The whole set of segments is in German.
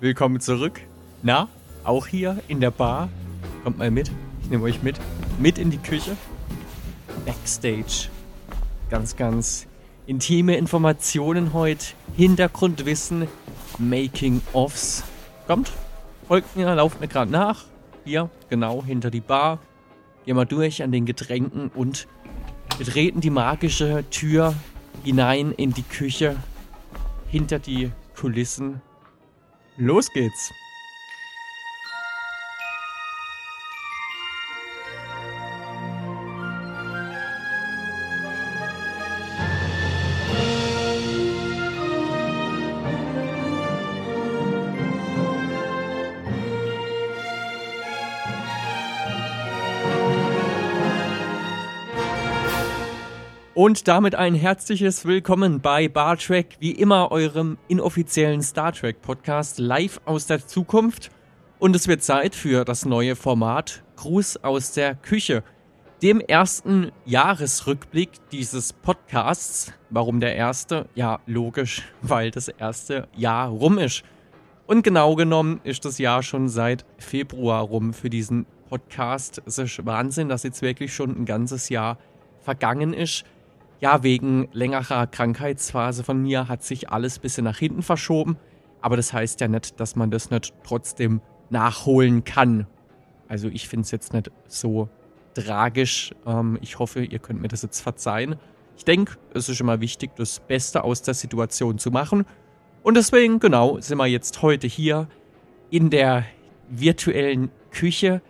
willkommen zurück. Na, auch hier in der Bar. Kommt mal mit, ich nehme euch mit. Mit in die Küche. Backstage. Ganz, ganz intime Informationen heute. Hintergrundwissen, Making-ofs. Kommt, folgt mir, lauft mir gerade nach. Hier, genau, hinter die Bar. Gehen wir durch an den Getränken und betreten die magische Tür hinein in die Küche. Hinter die Kulissen. Los geht's. Und damit ein herzliches Willkommen bei Bar Trek, wie immer eurem inoffiziellen Star Trek Podcast live aus der Zukunft. Und es wird Zeit für das neue Format Gruß aus der Küche, dem ersten Jahresrückblick dieses Podcasts. Warum der erste? Ja, logisch, weil das erste Jahr rum ist. Und genau genommen ist das Jahr schon seit Februar rum für diesen Podcast. Es ist Wahnsinn, dass jetzt wirklich schon ein ganzes Jahr vergangen ist ja, wegen längerer Krankheitsphase von mir hat sich alles ein bisschen nach hinten verschoben. Aber das heißt ja nicht, dass man das nicht trotzdem nachholen kann. Also ich finde es jetzt nicht so tragisch. Ähm, ich hoffe, ihr könnt mir das jetzt verzeihen. Ich denke, es ist immer wichtig, das Beste aus der Situation zu machen. Und deswegen, genau, sind wir jetzt heute hier in der virtuellen Küche,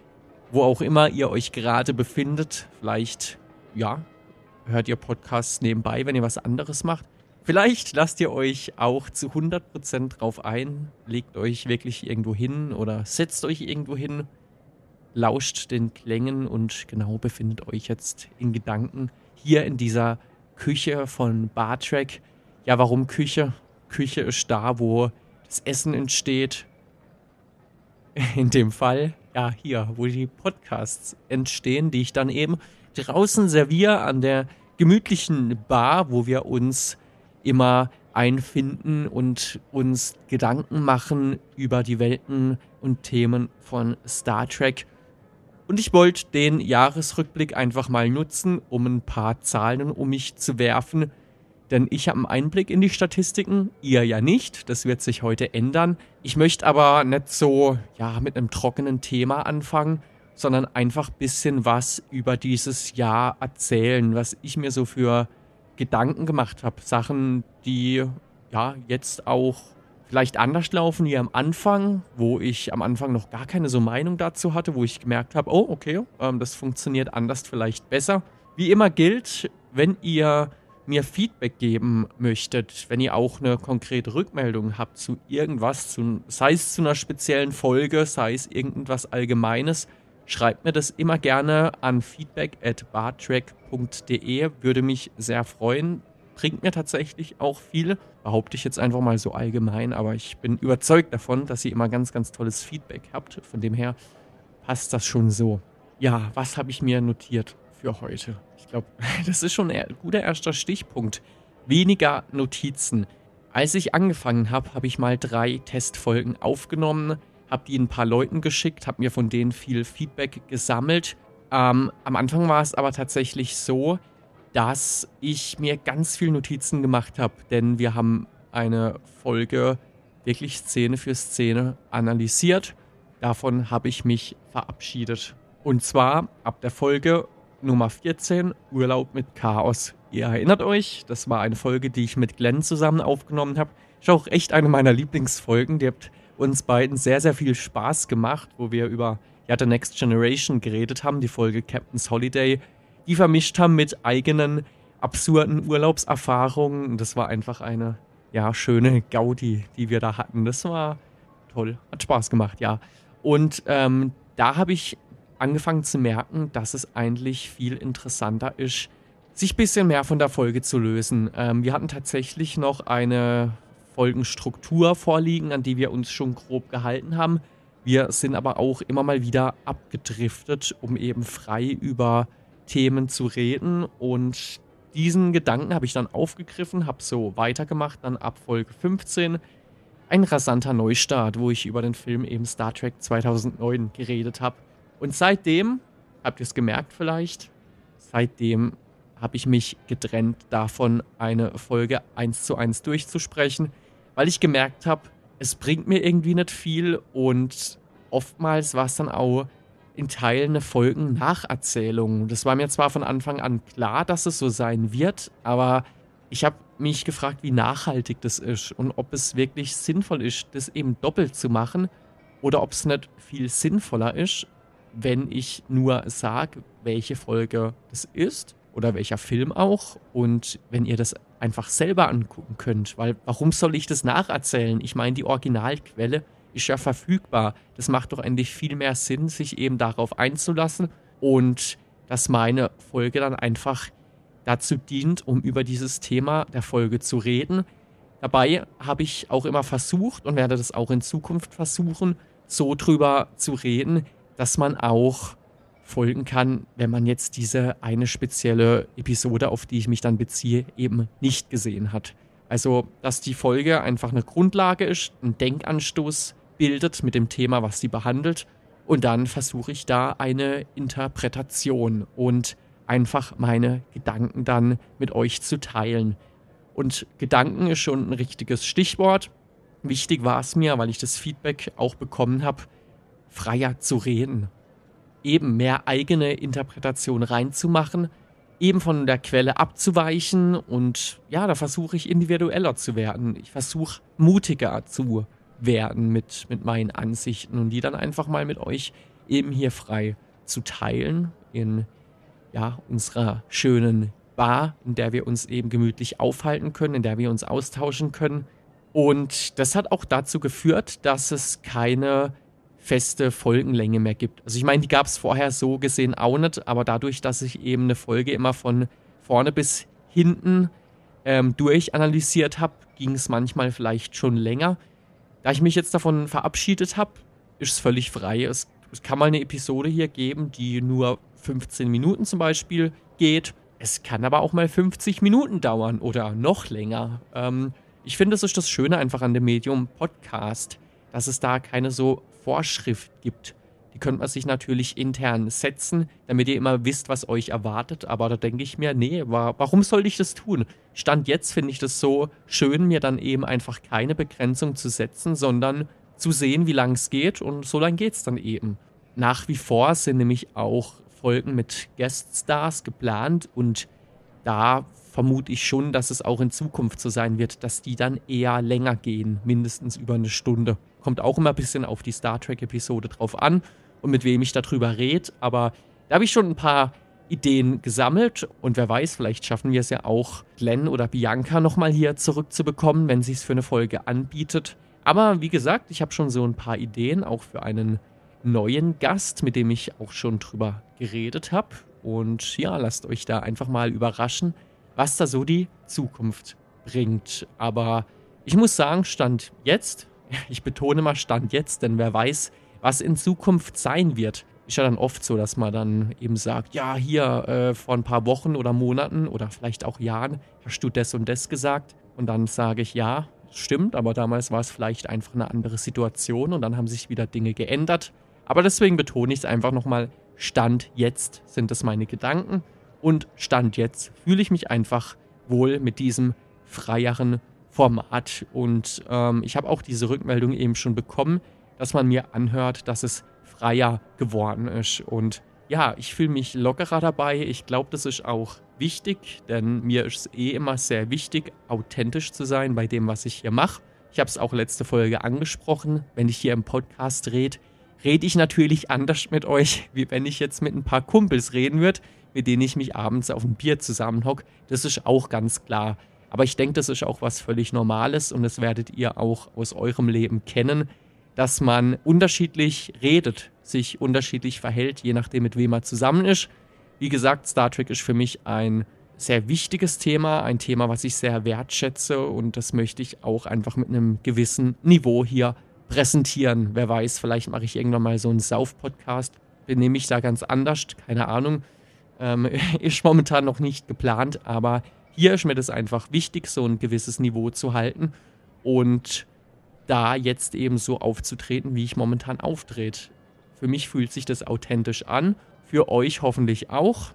wo auch immer ihr euch gerade befindet. Vielleicht, ja, hört ihr Podcasts nebenbei, wenn ihr was anderes macht. Vielleicht lasst ihr euch auch zu 100% drauf ein, legt euch wirklich irgendwo hin oder setzt euch irgendwo hin, lauscht den Klängen und genau befindet euch jetzt in Gedanken hier in dieser Küche von Bartrack. Ja, warum Küche? Küche ist da, wo das Essen entsteht. In dem Fall, ja, hier, wo die Podcasts entstehen, die ich dann eben draußen serviere an der gemütlichen Bar, wo wir uns immer einfinden und uns Gedanken machen über die Welten und Themen von Star Trek. Und ich wollte den Jahresrückblick einfach mal nutzen, um ein paar Zahlen um mich zu werfen. Denn ich habe einen Einblick in die Statistiken, ihr ja nicht. Das wird sich heute ändern. Ich möchte aber nicht so, ja, mit einem trockenen Thema anfangen, sondern einfach ein bisschen was über dieses Jahr erzählen, was ich mir so für Gedanken gemacht habe. Sachen, die ja jetzt auch vielleicht anders laufen wie am Anfang, wo ich am Anfang noch gar keine so Meinung dazu hatte, wo ich gemerkt habe, oh, okay, ähm, das funktioniert anders vielleicht besser. Wie immer gilt, wenn ihr mir Feedback geben möchtet, wenn ihr auch eine konkrete Rückmeldung habt zu irgendwas, zu, sei es zu einer speziellen Folge, sei es irgendwas Allgemeines, Schreibt mir das immer gerne an feedback at bartrack.de, würde mich sehr freuen. Bringt mir tatsächlich auch viel, behaupte ich jetzt einfach mal so allgemein, aber ich bin überzeugt davon, dass ihr immer ganz, ganz tolles Feedback habt. Von dem her passt das schon so. Ja, was habe ich mir notiert für heute? Ich glaube, das ist schon ein guter erster Stichpunkt. Weniger Notizen. Als ich angefangen habe, habe ich mal drei Testfolgen aufgenommen habe die ein paar Leuten geschickt, habe mir von denen viel Feedback gesammelt. Ähm, am Anfang war es aber tatsächlich so, dass ich mir ganz viel Notizen gemacht habe, denn wir haben eine Folge wirklich Szene für Szene analysiert. Davon habe ich mich verabschiedet. Und zwar ab der Folge Nummer 14, Urlaub mit Chaos. Ihr erinnert euch, das war eine Folge, die ich mit Glenn zusammen aufgenommen habe. Ist auch echt eine meiner Lieblingsfolgen. Die habt uns beiden sehr, sehr viel Spaß gemacht, wo wir über ja, The Next Generation geredet haben, die Folge Captain's Holiday, die vermischt haben mit eigenen absurden Urlaubserfahrungen. Das war einfach eine ja, schöne Gaudi, die wir da hatten. Das war toll, hat Spaß gemacht, ja. Und ähm, da habe ich angefangen zu merken, dass es eigentlich viel interessanter ist, sich ein bisschen mehr von der Folge zu lösen. Ähm, wir hatten tatsächlich noch eine Folgenstruktur vorliegen, an die wir uns schon grob gehalten haben. Wir sind aber auch immer mal wieder abgedriftet, um eben frei über Themen zu reden. Und diesen Gedanken habe ich dann aufgegriffen, habe so weitergemacht, dann ab Folge 15 ein rasanter Neustart, wo ich über den Film eben Star Trek 2009 geredet habe. Und seitdem, habt ihr es gemerkt vielleicht, seitdem habe ich mich getrennt davon, eine Folge eins zu eins durchzusprechen, weil ich gemerkt habe, es bringt mir irgendwie nicht viel und oftmals war es dann auch in Teilen eine Folgen Nacherzählung. Das war mir zwar von Anfang an klar, dass es so sein wird, aber ich habe mich gefragt, wie nachhaltig das ist und ob es wirklich sinnvoll ist, das eben doppelt zu machen oder ob es nicht viel sinnvoller ist, wenn ich nur sage, welche Folge das ist oder welcher Film auch und wenn ihr das einfach selber angucken könnt, weil warum soll ich das nacherzählen? Ich meine, die Originalquelle ist ja verfügbar. Das macht doch endlich viel mehr Sinn, sich eben darauf einzulassen und dass meine Folge dann einfach dazu dient, um über dieses Thema der Folge zu reden. Dabei habe ich auch immer versucht und werde das auch in Zukunft versuchen, so drüber zu reden, dass man auch folgen kann, wenn man jetzt diese eine spezielle Episode, auf die ich mich dann beziehe, eben nicht gesehen hat. Also, dass die Folge einfach eine Grundlage ist, ein Denkanstoß bildet mit dem Thema, was sie behandelt. Und dann versuche ich da eine Interpretation und einfach meine Gedanken dann mit euch zu teilen. Und Gedanken ist schon ein richtiges Stichwort. Wichtig war es mir, weil ich das Feedback auch bekommen habe, freier zu reden. Eben mehr eigene Interpretation reinzumachen, eben von der Quelle abzuweichen und ja, da versuche ich individueller zu werden. Ich versuche mutiger zu werden mit, mit meinen Ansichten und die dann einfach mal mit euch eben hier frei zu teilen in ja, unserer schönen Bar, in der wir uns eben gemütlich aufhalten können, in der wir uns austauschen können. Und das hat auch dazu geführt, dass es keine feste Folgenlänge mehr gibt. Also ich meine, die gab es vorher so gesehen auch nicht, aber dadurch, dass ich eben eine Folge immer von vorne bis hinten ähm, durchanalysiert habe, ging es manchmal vielleicht schon länger. Da ich mich jetzt davon verabschiedet habe, ist es völlig frei. Es, es kann mal eine Episode hier geben, die nur 15 Minuten zum Beispiel geht. Es kann aber auch mal 50 Minuten dauern oder noch länger. Ähm, ich finde, das ist das Schöne einfach an dem Medium Podcast, dass es da keine so Vorschrift gibt. Die könnte man sich natürlich intern setzen, damit ihr immer wisst, was euch erwartet. Aber da denke ich mir, nee, warum soll ich das tun? Stand jetzt finde ich das so schön, mir dann eben einfach keine Begrenzung zu setzen, sondern zu sehen, wie lang es geht. Und so lang geht es dann eben. Nach wie vor sind nämlich auch Folgen mit Gueststars geplant und da vermute ich schon, dass es auch in Zukunft so sein wird, dass die dann eher länger gehen, mindestens über eine Stunde. Kommt auch immer ein bisschen auf die Star Trek-Episode drauf an und mit wem ich darüber rede, aber da habe ich schon ein paar Ideen gesammelt und wer weiß, vielleicht schaffen wir es ja auch, Glenn oder Bianca nochmal hier zurückzubekommen, wenn sie es für eine Folge anbietet. Aber wie gesagt, ich habe schon so ein paar Ideen, auch für einen neuen Gast, mit dem ich auch schon drüber geredet habe. Und ja, lasst euch da einfach mal überraschen, was da so die Zukunft bringt. Aber ich muss sagen, Stand jetzt, ich betone mal Stand jetzt, denn wer weiß, was in Zukunft sein wird. Ist ja dann oft so, dass man dann eben sagt, ja, hier äh, vor ein paar Wochen oder Monaten oder vielleicht auch Jahren hast du das und das gesagt. Und dann sage ich, ja, stimmt, aber damals war es vielleicht einfach eine andere Situation und dann haben sich wieder Dinge geändert. Aber deswegen betone ich es einfach nochmal, Stand jetzt sind es meine Gedanken und Stand jetzt fühle ich mich einfach wohl mit diesem freieren Format. Und ähm, ich habe auch diese Rückmeldung eben schon bekommen, dass man mir anhört, dass es freier geworden ist. Und ja, ich fühle mich lockerer dabei. Ich glaube, das ist auch wichtig, denn mir ist es eh immer sehr wichtig, authentisch zu sein bei dem, was ich hier mache. Ich habe es auch letzte Folge angesprochen, wenn ich hier im Podcast rede, rede ich natürlich anders mit euch, wie wenn ich jetzt mit ein paar Kumpels reden würde, mit denen ich mich abends auf ein Bier zusammenhocke. Das ist auch ganz klar. Aber ich denke, das ist auch was völlig Normales und das werdet ihr auch aus eurem Leben kennen, dass man unterschiedlich redet, sich unterschiedlich verhält, je nachdem, mit wem man zusammen ist. Wie gesagt, Star Trek ist für mich ein sehr wichtiges Thema, ein Thema, was ich sehr wertschätze und das möchte ich auch einfach mit einem gewissen Niveau hier präsentieren. Wer weiß, vielleicht mache ich irgendwann mal so einen Sauf-Podcast, benehme ich da ganz anders, keine Ahnung. Ähm, ist momentan noch nicht geplant, aber hier ist mir das einfach wichtig, so ein gewisses Niveau zu halten. Und da jetzt eben so aufzutreten, wie ich momentan auftrete. Für mich fühlt sich das authentisch an, für euch hoffentlich auch.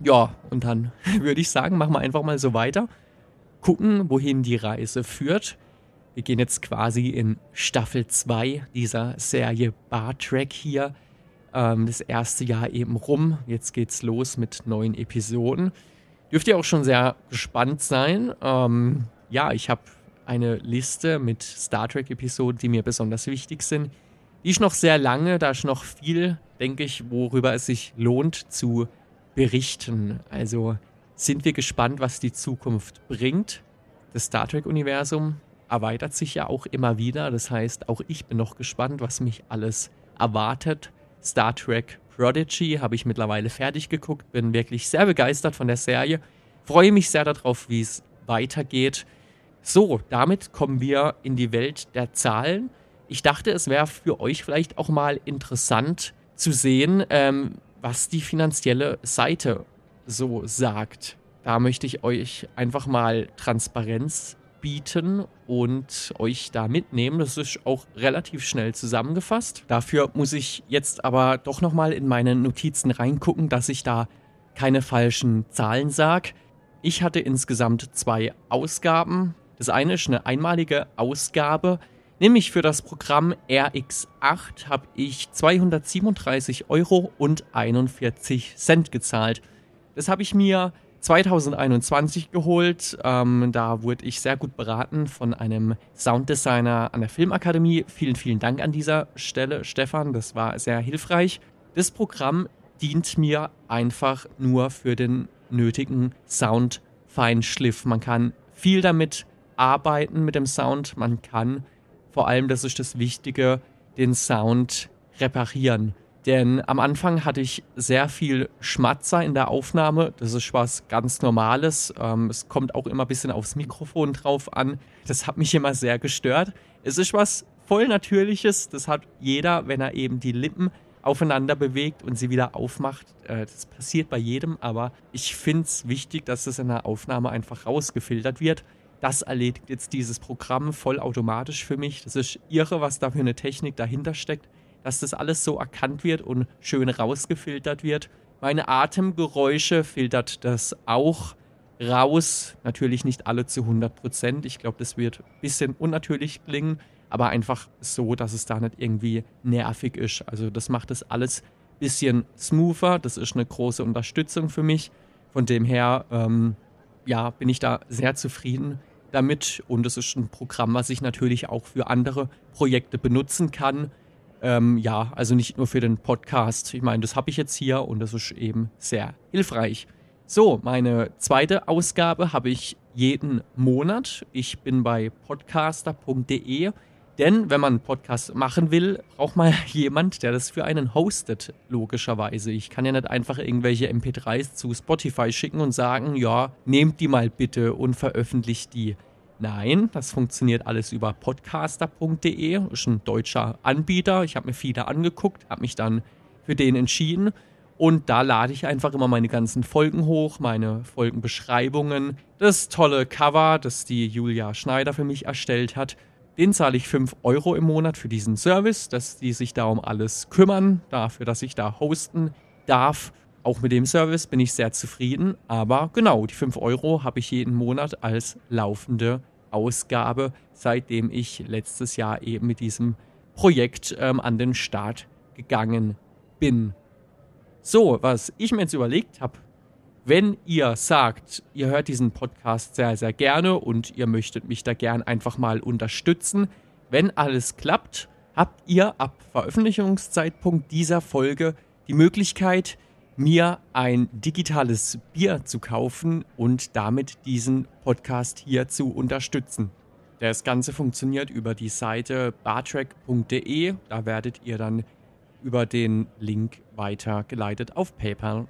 Ja, und dann würde ich sagen, machen wir einfach mal so weiter. Gucken, wohin die Reise führt. Wir gehen jetzt quasi in Staffel 2 dieser Serie Bar Track hier. Ähm, das erste Jahr eben rum. Jetzt geht's los mit neuen Episoden. Dürft ihr auch schon sehr gespannt sein. Ähm, ja, ich habe eine Liste mit Star Trek-Episoden, die mir besonders wichtig sind. Die ist noch sehr lange, da ist noch viel, denke ich, worüber es sich lohnt zu berichten. Also sind wir gespannt, was die Zukunft bringt. Das Star Trek-Universum erweitert sich ja auch immer wieder. Das heißt, auch ich bin noch gespannt, was mich alles erwartet. Star Trek Prodigy habe ich mittlerweile fertig geguckt, bin wirklich sehr begeistert von der Serie. Freue mich sehr darauf, wie es weitergeht. So, damit kommen wir in die Welt der Zahlen. Ich dachte, es wäre für euch vielleicht auch mal interessant zu sehen, ähm, was die finanzielle Seite so sagt. Da möchte ich euch einfach mal Transparenz bieten und euch da mitnehmen. Das ist auch relativ schnell zusammengefasst. Dafür muss ich jetzt aber doch nochmal in meine Notizen reingucken, dass ich da keine falschen Zahlen sage. Ich hatte insgesamt zwei Ausgaben. Das eine ist eine einmalige Ausgabe, nämlich für das Programm RX8 habe ich 237 Euro und 41 Cent gezahlt. Das habe ich mir 2021 geholt. Ähm, da wurde ich sehr gut beraten von einem Sounddesigner an der Filmakademie. Vielen, vielen Dank an dieser Stelle, Stefan. Das war sehr hilfreich. Das Programm dient mir einfach nur für den nötigen Soundfeinschliff. Man kann viel damit arbeiten mit dem Sound. Man kann vor allem, das ist das Wichtige, den Sound reparieren. Denn am Anfang hatte ich sehr viel Schmatzer in der Aufnahme. Das ist was ganz Normales. Ähm, es kommt auch immer ein bisschen aufs Mikrofon drauf an. Das hat mich immer sehr gestört. Es ist was voll Natürliches. Das hat jeder, wenn er eben die Lippen aufeinander bewegt und sie wieder aufmacht. Äh, das passiert bei jedem, aber ich finde es wichtig, dass es in der Aufnahme einfach rausgefiltert wird. Das erledigt jetzt dieses Programm vollautomatisch für mich. Das ist irre, was da für eine Technik dahinter steckt, dass das alles so erkannt wird und schön rausgefiltert wird. Meine Atemgeräusche filtert das auch raus. Natürlich nicht alle zu 100 Prozent. Ich glaube, das wird ein bisschen unnatürlich klingen, aber einfach so, dass es da nicht irgendwie nervig ist. Also das macht das alles ein bisschen smoother. Das ist eine große Unterstützung für mich. Von dem her ähm, ja, bin ich da sehr zufrieden damit. Und es ist ein Programm, was ich natürlich auch für andere Projekte benutzen kann. Ähm, ja, also nicht nur für den Podcast. Ich meine, das habe ich jetzt hier und das ist eben sehr hilfreich. So, meine zweite Ausgabe habe ich jeden Monat. Ich bin bei podcaster.de denn wenn man einen Podcast machen will, braucht man jemand, der das für einen hostet, logischerweise. Ich kann ja nicht einfach irgendwelche MP3s zu Spotify schicken und sagen, ja, nehmt die mal bitte und veröffentlicht die. Nein, das funktioniert alles über podcaster.de, ist ein deutscher Anbieter. Ich habe mir viele angeguckt, habe mich dann für den entschieden und da lade ich einfach immer meine ganzen Folgen hoch, meine Folgenbeschreibungen, das tolle Cover, das die Julia Schneider für mich erstellt hat den zahle ich 5 Euro im Monat für diesen Service, dass die sich da um alles kümmern, dafür, dass ich da hosten darf. Auch mit dem Service bin ich sehr zufrieden. Aber genau, die 5 Euro habe ich jeden Monat als laufende Ausgabe, seitdem ich letztes Jahr eben mit diesem Projekt ähm, an den Start gegangen bin. So, was ich mir jetzt überlegt habe, wenn ihr sagt, ihr hört diesen Podcast sehr, sehr gerne und ihr möchtet mich da gern einfach mal unterstützen, wenn alles klappt, habt ihr ab Veröffentlichungszeitpunkt dieser Folge die Möglichkeit, mir ein digitales Bier zu kaufen und damit diesen Podcast hier zu unterstützen. Das Ganze funktioniert über die Seite bartrack.de. Da werdet ihr dann über den Link weitergeleitet auf PayPal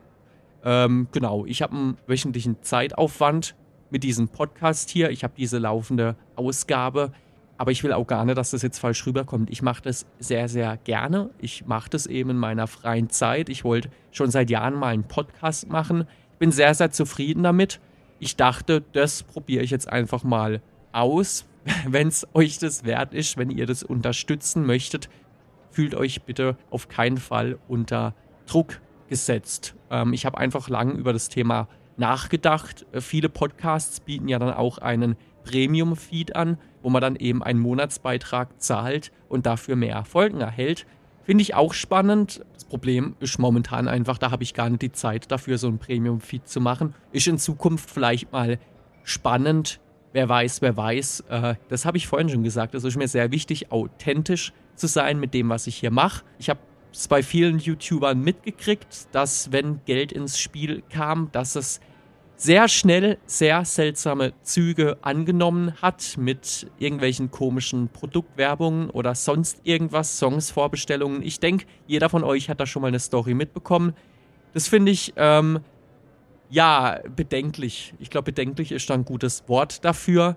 ähm, genau, ich habe einen wöchentlichen Zeitaufwand mit diesem Podcast hier. Ich habe diese laufende Ausgabe. Aber ich will auch gar nicht, dass das jetzt falsch rüberkommt. Ich mache das sehr, sehr gerne. Ich mache das eben in meiner freien Zeit. Ich wollte schon seit Jahren mal einen Podcast machen. Ich bin sehr, sehr zufrieden damit. Ich dachte, das probiere ich jetzt einfach mal aus. Wenn es euch das wert ist, wenn ihr das unterstützen möchtet, fühlt euch bitte auf keinen Fall unter Druck gesetzt. Ähm, ich habe einfach lang über das Thema nachgedacht. Äh, viele Podcasts bieten ja dann auch einen Premium-Feed an, wo man dann eben einen Monatsbeitrag zahlt und dafür mehr Folgen erhält. Finde ich auch spannend. Das Problem ist momentan einfach, da habe ich gar nicht die Zeit dafür, so ein Premium-Feed zu machen. Ist in Zukunft vielleicht mal spannend. Wer weiß, wer weiß. Äh, das habe ich vorhin schon gesagt. Es ist mir sehr wichtig, authentisch zu sein mit dem, was ich hier mache. Ich habe es bei vielen YouTubern mitgekriegt, dass wenn Geld ins Spiel kam, dass es sehr schnell sehr seltsame Züge angenommen hat mit irgendwelchen komischen Produktwerbungen oder sonst irgendwas, Songs, Vorbestellungen. Ich denke, jeder von euch hat da schon mal eine Story mitbekommen. Das finde ich, ähm, ja, bedenklich. Ich glaube, bedenklich ist da ein gutes Wort dafür.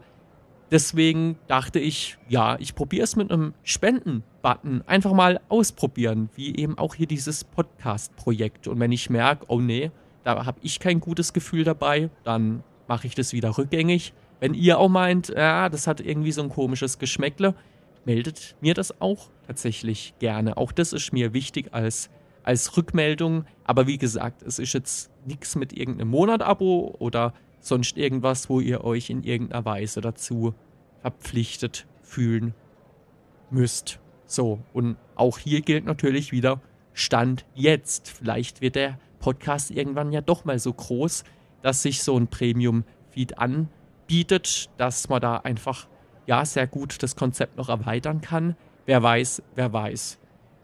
Deswegen dachte ich, ja, ich probiere es mit einem Spenden-Button. Einfach mal ausprobieren, wie eben auch hier dieses Podcast-Projekt. Und wenn ich merke, oh nee, da habe ich kein gutes Gefühl dabei, dann mache ich das wieder rückgängig. Wenn ihr auch meint, ja, das hat irgendwie so ein komisches Geschmäckle, meldet mir das auch tatsächlich gerne. Auch das ist mir wichtig als, als Rückmeldung. Aber wie gesagt, es ist jetzt nichts mit irgendeinem Monat-Abo oder sonst irgendwas, wo ihr euch in irgendeiner Weise dazu verpflichtet fühlen müsst. So, und auch hier gilt natürlich wieder Stand jetzt. Vielleicht wird der Podcast irgendwann ja doch mal so groß, dass sich so ein Premium-Feed anbietet, dass man da einfach ja sehr gut das Konzept noch erweitern kann. Wer weiß, wer weiß.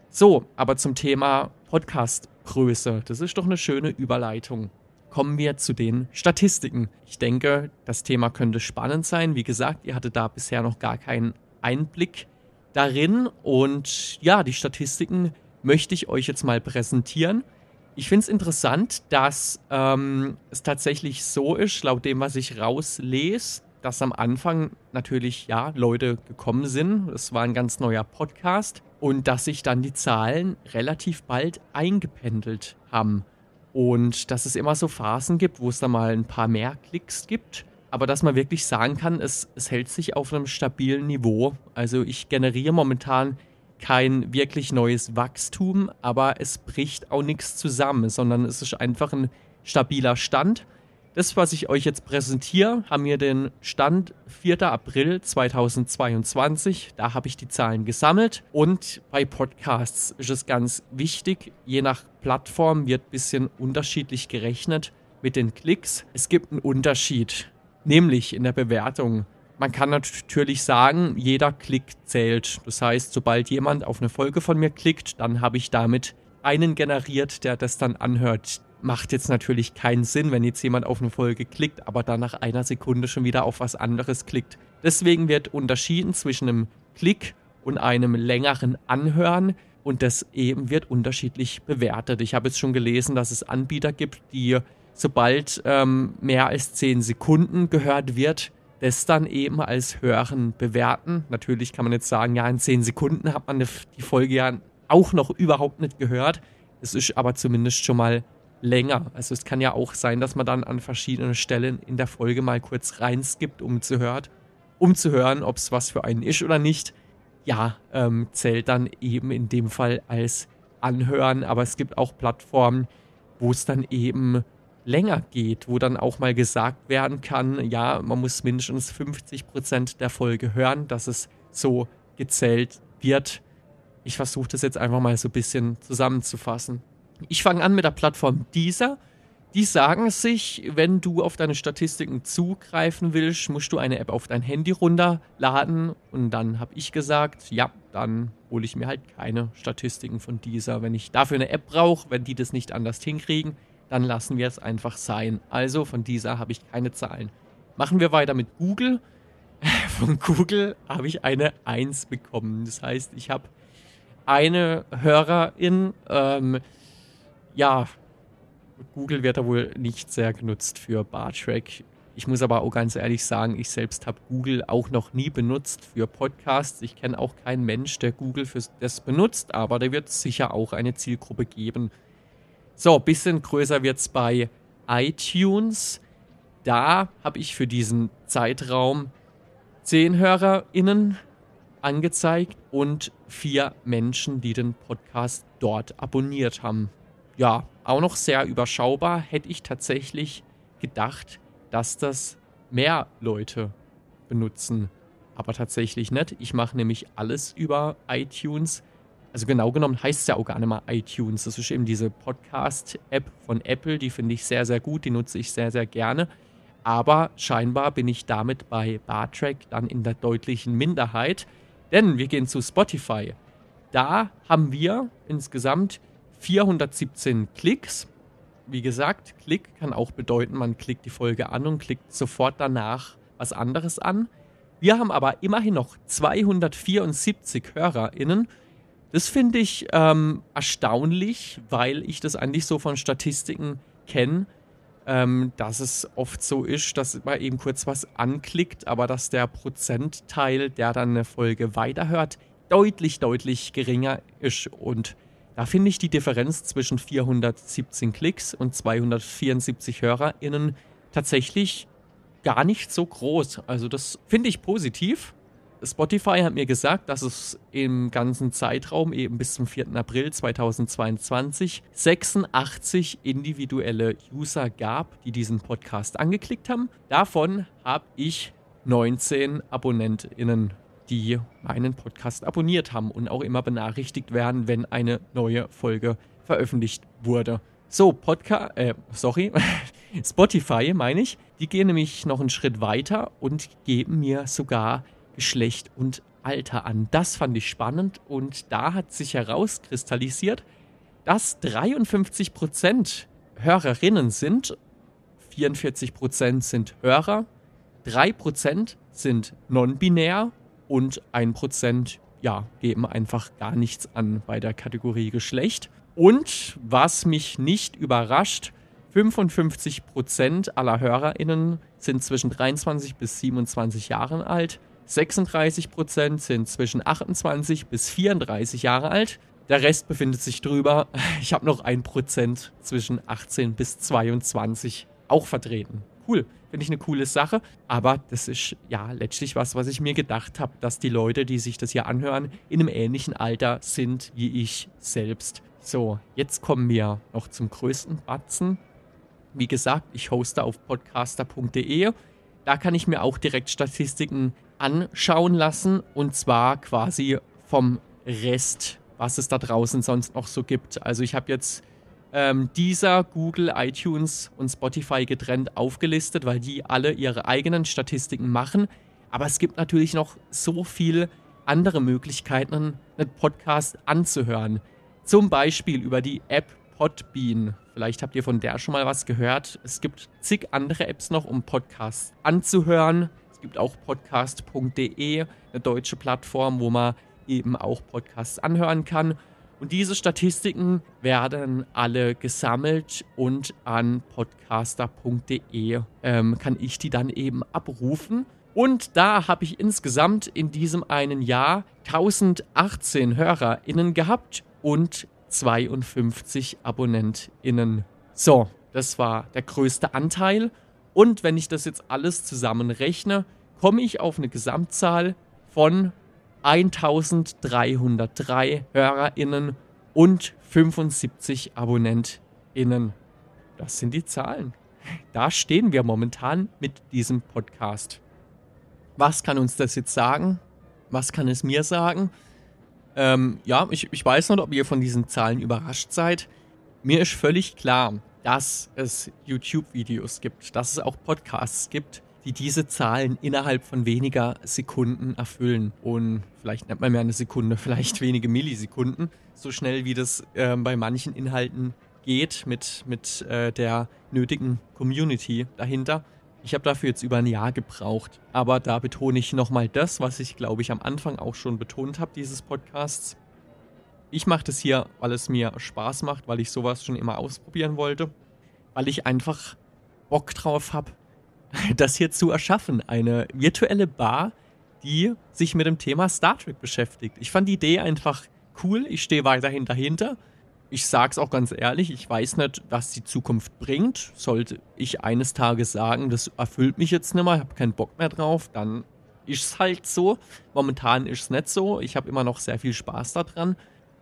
So, aber zum Thema Podcast-Größe. Das ist doch eine schöne Überleitung kommen wir zu den Statistiken. Ich denke, das Thema könnte spannend sein. Wie gesagt, ihr hattet da bisher noch gar keinen Einblick darin. Und ja, die Statistiken möchte ich euch jetzt mal präsentieren. Ich finde es interessant, dass ähm, es tatsächlich so ist, laut dem, was ich rauslese, dass am Anfang natürlich ja Leute gekommen sind. Es war ein ganz neuer Podcast und dass sich dann die Zahlen relativ bald eingependelt haben. Und dass es immer so Phasen gibt, wo es da mal ein paar mehr Klicks gibt. Aber dass man wirklich sagen kann, es, es hält sich auf einem stabilen Niveau. Also ich generiere momentan kein wirklich neues Wachstum, aber es bricht auch nichts zusammen, sondern es ist einfach ein stabiler Stand. Das, was ich euch jetzt präsentiere, haben wir den Stand 4. April 2022. Da habe ich die Zahlen gesammelt. Und bei Podcasts ist es ganz wichtig, je nach Plattform wird ein bisschen unterschiedlich gerechnet mit den Klicks. Es gibt einen Unterschied, nämlich in der Bewertung. Man kann natürlich sagen, jeder Klick zählt. Das heißt, sobald jemand auf eine Folge von mir klickt, dann habe ich damit einen generiert, der das dann anhört macht jetzt natürlich keinen Sinn, wenn jetzt jemand auf eine Folge klickt, aber dann nach einer Sekunde schon wieder auf was anderes klickt. Deswegen wird unterschieden zwischen einem Klick und einem längeren Anhören und das eben wird unterschiedlich bewertet. Ich habe jetzt schon gelesen, dass es Anbieter gibt, die sobald ähm, mehr als 10 Sekunden gehört wird, das dann eben als Hören bewerten. Natürlich kann man jetzt sagen, ja, in 10 Sekunden hat man die Folge ja auch noch überhaupt nicht gehört. Es ist aber zumindest schon mal länger. Also es kann ja auch sein, dass man dann an verschiedenen Stellen in der Folge mal kurz reinskippt, um zu hören, um zu hören, ob es was für einen ist oder nicht. Ja, ähm, zählt dann eben in dem Fall als Anhören, aber es gibt auch Plattformen, wo es dann eben länger geht, wo dann auch mal gesagt werden kann, ja, man muss mindestens 50 Prozent der Folge hören, dass es so gezählt wird. Ich versuche das jetzt einfach mal so ein bisschen zusammenzufassen. Ich fange an mit der Plattform Deezer. Die sagen sich, wenn du auf deine Statistiken zugreifen willst, musst du eine App auf dein Handy runterladen. Und dann habe ich gesagt, ja, dann hole ich mir halt keine Statistiken von dieser. Wenn ich dafür eine App brauche, wenn die das nicht anders hinkriegen, dann lassen wir es einfach sein. Also von dieser habe ich keine Zahlen. Machen wir weiter mit Google. Von Google habe ich eine 1 bekommen. Das heißt, ich habe eine Hörerin, ähm, ja, Google wird da wohl nicht sehr genutzt für Bartrack. Ich muss aber auch ganz ehrlich sagen, ich selbst habe Google auch noch nie benutzt für Podcasts. Ich kenne auch keinen Mensch, der Google für das benutzt, aber da wird es sicher auch eine Zielgruppe geben. So, bisschen größer wird es bei iTunes. Da habe ich für diesen Zeitraum zehn HörerInnen angezeigt und vier Menschen, die den Podcast dort abonniert haben. Ja, auch noch sehr überschaubar. Hätte ich tatsächlich gedacht, dass das mehr Leute benutzen. Aber tatsächlich nicht. Ich mache nämlich alles über iTunes. Also genau genommen heißt es ja auch gar nicht mal iTunes. Das ist eben diese Podcast-App von Apple. Die finde ich sehr, sehr gut. Die nutze ich sehr, sehr gerne. Aber scheinbar bin ich damit bei Bartrack dann in der deutlichen Minderheit. Denn wir gehen zu Spotify. Da haben wir insgesamt 417 Klicks. Wie gesagt, Klick kann auch bedeuten, man klickt die Folge an und klickt sofort danach was anderes an. Wir haben aber immerhin noch 274 HörerInnen. Das finde ich ähm, erstaunlich, weil ich das eigentlich so von Statistiken kenne, ähm, dass es oft so ist, dass man eben kurz was anklickt, aber dass der Prozentteil, der dann eine Folge weiterhört, deutlich, deutlich geringer ist. Und da finde ich die Differenz zwischen 417 Klicks und 274 HörerInnen tatsächlich gar nicht so groß. Also das finde ich positiv. Spotify hat mir gesagt, dass es im ganzen Zeitraum eben bis zum 4. April 2022 86 individuelle User gab, die diesen Podcast angeklickt haben. Davon habe ich 19 AbonnentInnen, die meinen Podcast abonniert haben und auch immer benachrichtigt werden, wenn eine neue Folge veröffentlicht wurde. So, Podcast, äh, sorry, Spotify meine ich, die gehen nämlich noch einen Schritt weiter und geben mir sogar Geschlecht und Alter an. Das fand ich spannend und da hat sich herauskristallisiert, dass 53% Hörerinnen sind, 44% sind Hörer, 3% sind non-binär und 1% ja, geben einfach gar nichts an bei der Kategorie Geschlecht. Und was mich nicht überrascht, 55% aller HörerInnen sind zwischen 23 bis 27 Jahren alt, 36 Prozent sind zwischen 28 bis 34 Jahre alt. Der Rest befindet sich drüber. Ich habe noch ein Prozent zwischen 18 bis 22 auch vertreten. Cool, finde ich eine coole Sache. Aber das ist ja letztlich was, was ich mir gedacht habe, dass die Leute, die sich das hier anhören, in einem ähnlichen Alter sind wie ich selbst. So, jetzt kommen wir noch zum größten Batzen. Wie gesagt, ich hoste auf podcaster.de. Da kann ich mir auch direkt Statistiken anschauen lassen und zwar quasi vom Rest, was es da draußen sonst noch so gibt. Also ich habe jetzt ähm, dieser Google, iTunes und Spotify getrennt aufgelistet, weil die alle ihre eigenen Statistiken machen. Aber es gibt natürlich noch so viele andere Möglichkeiten, einen Podcast anzuhören. Zum Beispiel über die App Podbean. Vielleicht habt ihr von der schon mal was gehört. Es gibt zig andere Apps noch, um Podcasts anzuhören. Gibt auch podcast.de, eine deutsche Plattform, wo man eben auch Podcasts anhören kann. Und diese Statistiken werden alle gesammelt und an podcaster.de ähm, kann ich die dann eben abrufen. Und da habe ich insgesamt in diesem einen Jahr 1018 HörerInnen gehabt und 52 AbonnentInnen. So, das war der größte Anteil. Und wenn ich das jetzt alles zusammenrechne, komme ich auf eine Gesamtzahl von 1303 HörerInnen und 75 AbonnentInnen. Das sind die Zahlen. Da stehen wir momentan mit diesem Podcast. Was kann uns das jetzt sagen? Was kann es mir sagen? Ähm, ja, ich, ich weiß nicht, ob ihr von diesen Zahlen überrascht seid. Mir ist völlig klar, dass es YouTube-Videos gibt, dass es auch Podcasts gibt, die diese Zahlen innerhalb von weniger Sekunden erfüllen. Und vielleicht nennt man mehr eine Sekunde, vielleicht wenige Millisekunden, so schnell wie das äh, bei manchen Inhalten geht mit, mit äh, der nötigen Community dahinter. Ich habe dafür jetzt über ein Jahr gebraucht. Aber da betone ich nochmal das, was ich, glaube ich, am Anfang auch schon betont habe, dieses Podcasts. Ich mache das hier, weil es mir Spaß macht, weil ich sowas schon immer ausprobieren wollte, weil ich einfach Bock drauf habe, das hier zu erschaffen. Eine virtuelle Bar, die sich mit dem Thema Star Trek beschäftigt. Ich fand die Idee einfach cool. Ich stehe weiterhin dahinter. Ich sage es auch ganz ehrlich, ich weiß nicht, was die Zukunft bringt. Sollte ich eines Tages sagen, das erfüllt mich jetzt nicht mehr, ich habe keinen Bock mehr drauf, dann ist es halt so. Momentan ist es nicht so. Ich habe immer noch sehr viel Spaß daran.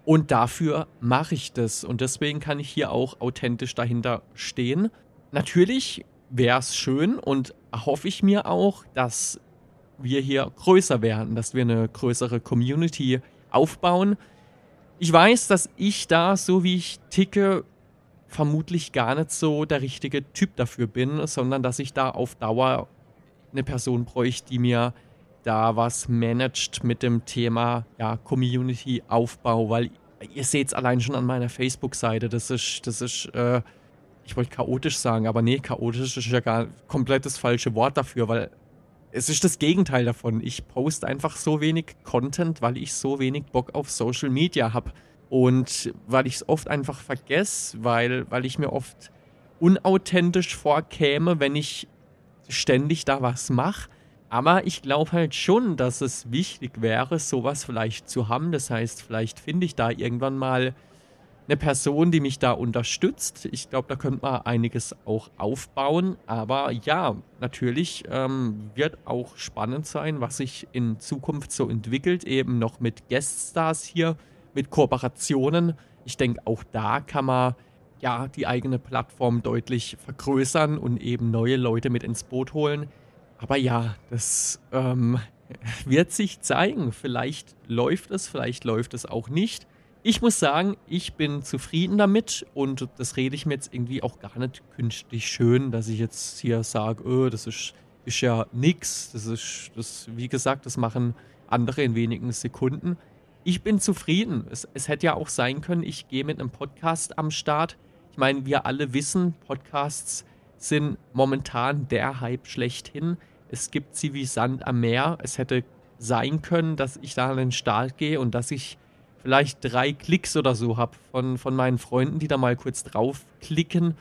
Und dafür mache ich das. Und deswegen kann ich hier auch authentisch dahinter stehen. Natürlich wäre es schön und hoffe ich mir auch, dass wir hier größer werden, dass wir eine größere Community aufbauen. Ich weiß, dass ich da, so wie ich ticke, vermutlich gar nicht so der richtige Typ dafür bin, sondern dass ich da auf Dauer eine Person bräuchte, die mir da was managt mit dem Thema ja, Community-Aufbau, weil ihr seht es allein schon an meiner Facebook-Seite, das ist, das ist, äh, ich wollte chaotisch sagen, aber nee, chaotisch ist ja gar komplett das falsche Wort dafür, weil es ist das Gegenteil davon. Ich poste einfach so wenig Content, weil ich so wenig Bock auf Social Media habe. Und weil ich es oft einfach vergesse, weil, weil ich mir oft unauthentisch vorkäme, wenn ich ständig da was mache. Aber ich glaube halt schon, dass es wichtig wäre, sowas vielleicht zu haben. Das heißt, vielleicht finde ich da irgendwann mal eine Person, die mich da unterstützt. Ich glaube, da könnte man einiges auch aufbauen. Aber ja, natürlich ähm, wird auch spannend sein, was sich in Zukunft so entwickelt, eben noch mit Gueststars hier, mit Kooperationen. Ich denke, auch da kann man ja die eigene Plattform deutlich vergrößern und eben neue Leute mit ins Boot holen. Aber ja, das ähm, wird sich zeigen. Vielleicht läuft es, vielleicht läuft es auch nicht. Ich muss sagen, ich bin zufrieden damit und das rede ich mir jetzt irgendwie auch gar nicht künstlich schön, dass ich jetzt hier sage, oh, das ist, ist ja nix. Das ist, das, wie gesagt, das machen andere in wenigen Sekunden. Ich bin zufrieden. Es, es hätte ja auch sein können, ich gehe mit einem Podcast am Start. Ich meine, wir alle wissen, Podcasts sind momentan der Hype schlechthin. Es gibt sie wie Sand am Meer. Es hätte sein können, dass ich da an den Start gehe und dass ich vielleicht drei Klicks oder so habe von, von meinen Freunden, die da mal kurz draufklicken,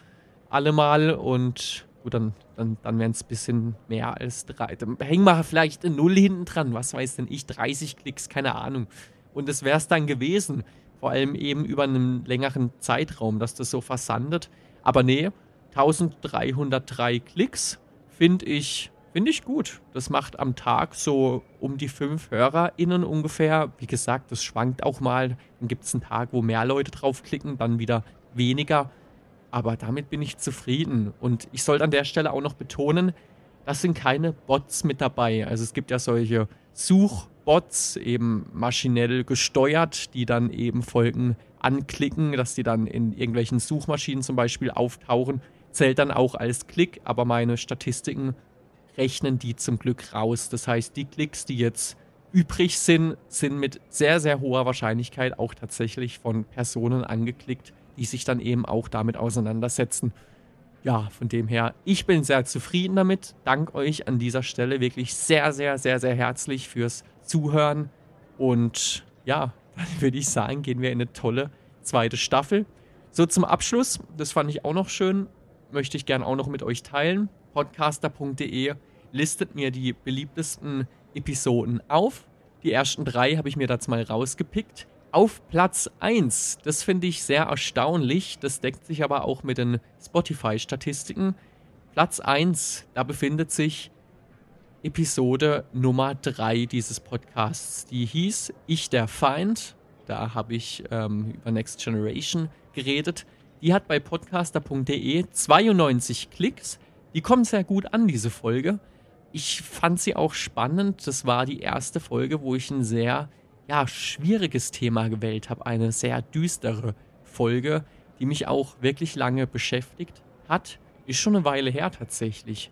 alle mal und gut, dann, dann, dann wären es ein bisschen mehr als drei. Dann hängen wir vielleicht eine Null hinten dran, was weiß denn ich, 30 Klicks, keine Ahnung. Und das wäre es dann gewesen, vor allem eben über einen längeren Zeitraum, dass das so versandet. Aber nee, 1303 Klicks finde ich Finde ich gut. Das macht am Tag so um die fünf HörerInnen ungefähr. Wie gesagt, das schwankt auch mal. Dann gibt es einen Tag, wo mehr Leute draufklicken, dann wieder weniger. Aber damit bin ich zufrieden. Und ich sollte an der Stelle auch noch betonen, das sind keine Bots mit dabei. Also es gibt ja solche Suchbots, eben maschinell gesteuert, die dann eben Folgen anklicken, dass die dann in irgendwelchen Suchmaschinen zum Beispiel auftauchen. Zählt dann auch als Klick, aber meine Statistiken rechnen die zum Glück raus. Das heißt, die Klicks, die jetzt übrig sind, sind mit sehr, sehr hoher Wahrscheinlichkeit auch tatsächlich von Personen angeklickt, die sich dann eben auch damit auseinandersetzen. Ja, von dem her, ich bin sehr zufrieden damit. Dank euch an dieser Stelle wirklich sehr, sehr, sehr, sehr herzlich fürs Zuhören. Und ja, dann würde ich sagen, gehen wir in eine tolle zweite Staffel. So zum Abschluss, das fand ich auch noch schön, möchte ich gerne auch noch mit euch teilen podcaster.de listet mir die beliebtesten Episoden auf. Die ersten drei habe ich mir jetzt mal rausgepickt. Auf Platz 1, das finde ich sehr erstaunlich, das deckt sich aber auch mit den Spotify-Statistiken. Platz 1, da befindet sich Episode Nummer 3 dieses Podcasts. Die hieß Ich der Feind. Da habe ich ähm, über Next Generation geredet. Die hat bei podcaster.de 92 Klicks. Die kommt sehr gut an, diese Folge. Ich fand sie auch spannend. Das war die erste Folge, wo ich ein sehr ja, schwieriges Thema gewählt habe. Eine sehr düstere Folge, die mich auch wirklich lange beschäftigt hat. Ist schon eine Weile her tatsächlich.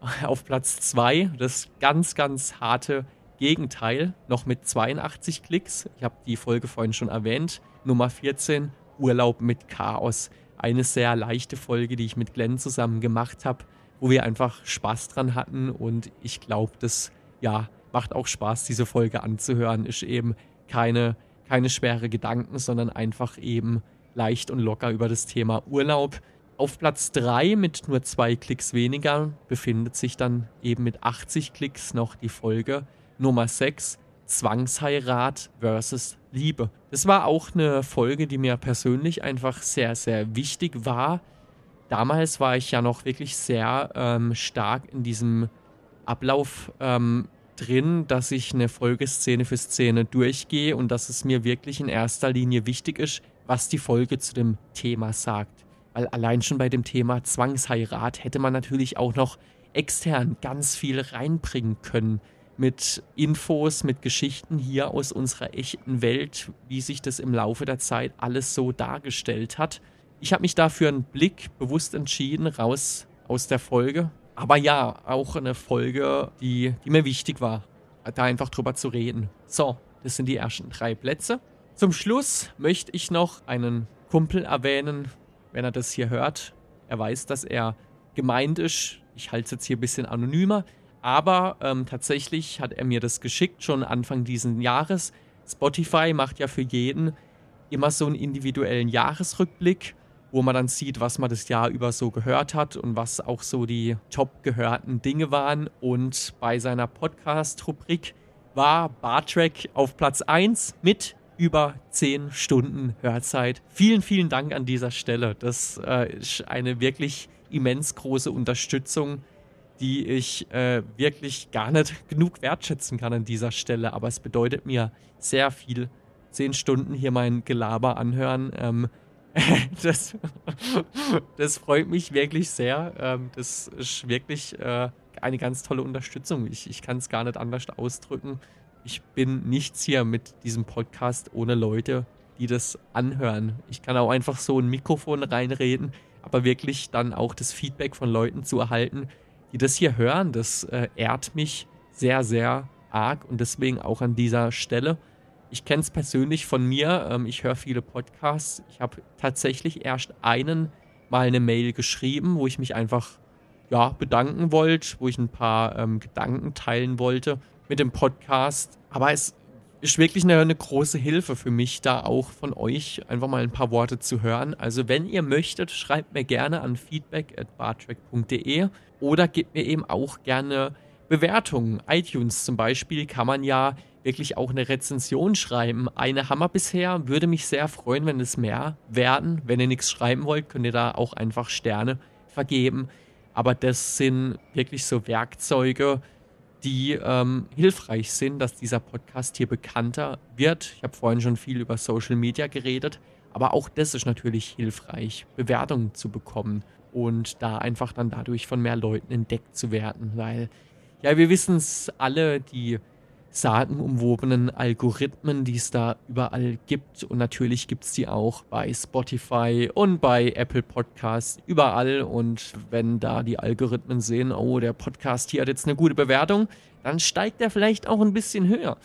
Auf Platz 2 das ganz, ganz harte Gegenteil, noch mit 82 Klicks. Ich habe die Folge vorhin schon erwähnt. Nummer 14, Urlaub mit Chaos. Eine sehr leichte Folge, die ich mit Glenn zusammen gemacht habe wo wir einfach Spaß dran hatten und ich glaube, das ja macht auch Spaß, diese Folge anzuhören. Ist eben keine, keine schwere Gedanken, sondern einfach eben leicht und locker über das Thema Urlaub. Auf Platz 3 mit nur zwei Klicks weniger befindet sich dann eben mit 80 Klicks noch die Folge Nummer 6 Zwangsheirat versus Liebe. Das war auch eine Folge, die mir persönlich einfach sehr, sehr wichtig war, damals war ich ja noch wirklich sehr ähm, stark in diesem Ablauf ähm, drin, dass ich eine Folge Szene für Szene durchgehe und dass es mir wirklich in erster Linie wichtig ist, was die Folge zu dem Thema sagt. Weil allein schon bei dem Thema Zwangsheirat hätte man natürlich auch noch extern ganz viel reinbringen können mit Infos, mit Geschichten hier aus unserer echten Welt, wie sich das im Laufe der Zeit alles so dargestellt hat. Ich habe mich dafür einen Blick bewusst entschieden, raus aus der Folge. Aber ja, auch eine Folge, die, die mir wichtig war, da einfach drüber zu reden. So, das sind die ersten drei Plätze. Zum Schluss möchte ich noch einen Kumpel erwähnen, wenn er das hier hört. Er weiß, dass er gemeint ist. Ich halte es jetzt hier ein bisschen anonymer. Aber ähm, tatsächlich hat er mir das geschickt, schon Anfang dieses Jahres. Spotify macht ja für jeden immer so einen individuellen Jahresrückblick, wo man dann sieht, was man das Jahr über so gehört hat und was auch so die top gehörten Dinge waren. Und bei seiner Podcast-Rubrik war Bartrack auf Platz 1 mit über 10 Stunden Hörzeit. Vielen, vielen Dank an dieser Stelle. Das äh, ist eine wirklich immens große Unterstützung die ich äh, wirklich gar nicht genug wertschätzen kann an dieser Stelle. Aber es bedeutet mir sehr viel. Zehn Stunden hier mein Gelaber anhören. Ähm, das, das freut mich wirklich sehr. Ähm, das ist wirklich äh, eine ganz tolle Unterstützung. Ich, ich kann es gar nicht anders ausdrücken. Ich bin nichts hier mit diesem Podcast ohne Leute, die das anhören. Ich kann auch einfach so ein Mikrofon reinreden, aber wirklich dann auch das Feedback von Leuten zu erhalten, die das hier hören, das äh, ehrt mich sehr, sehr arg und deswegen auch an dieser Stelle. Ich kenne es persönlich von mir, ähm, ich höre viele Podcasts. Ich habe tatsächlich erst einen mal eine Mail geschrieben, wo ich mich einfach ja, bedanken wollte, wo ich ein paar ähm, Gedanken teilen wollte mit dem Podcast. Aber es ist wirklich eine, eine, große Hilfe für mich, da auch von euch einfach mal ein paar Worte zu hören. Also wenn ihr möchtet, schreibt mir gerne an feedback at bartrack.de oder gebt mir eben auch gerne Bewertungen. iTunes zum Beispiel kann man ja wirklich auch eine Rezension schreiben. Eine Hammer bisher, würde mich sehr freuen, wenn es mehr werden. Wenn ihr nichts schreiben wollt, könnt ihr da auch einfach Sterne vergeben. Aber das sind wirklich so Werkzeuge, die ähm, hilfreich sind, dass dieser Podcast hier bekannter wird. Ich habe vorhin schon viel über Social Media geredet, aber auch das ist natürlich hilfreich, Bewertungen zu bekommen und da einfach dann dadurch von mehr Leuten entdeckt zu werden, weil ja, wir wissen es alle, die sagenumwobenen Algorithmen, die es da überall gibt. Und natürlich gibt es die auch bei Spotify und bei Apple Podcasts, überall. Und wenn da die Algorithmen sehen, oh, der Podcast hier hat jetzt eine gute Bewertung, dann steigt er vielleicht auch ein bisschen höher.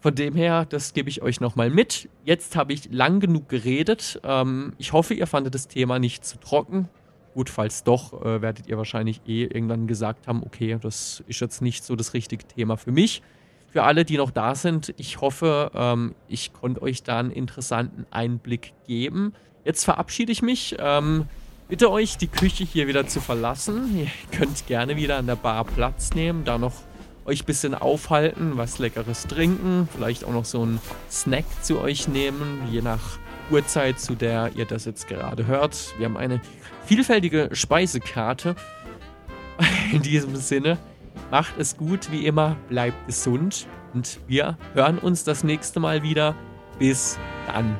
Von dem her, das gebe ich euch nochmal mit. Jetzt habe ich lang genug geredet. Ähm, ich hoffe, ihr fandet das Thema nicht zu trocken. Gut, falls doch, äh, werdet ihr wahrscheinlich eh irgendwann gesagt haben, okay, das ist jetzt nicht so das richtige Thema für mich für alle, die noch da sind, ich hoffe, ähm, ich konnte euch da einen interessanten Einblick geben. Jetzt verabschiede ich mich. Ähm, bitte euch, die Küche hier wieder zu verlassen. Ihr könnt gerne wieder an der Bar Platz nehmen, da noch euch ein bisschen aufhalten, was Leckeres trinken, vielleicht auch noch so einen Snack zu euch nehmen, je nach Uhrzeit, zu der ihr das jetzt gerade hört. Wir haben eine vielfältige Speisekarte. In diesem Sinne. Macht es gut wie immer, bleibt gesund und wir hören uns das nächste Mal wieder. Bis dann.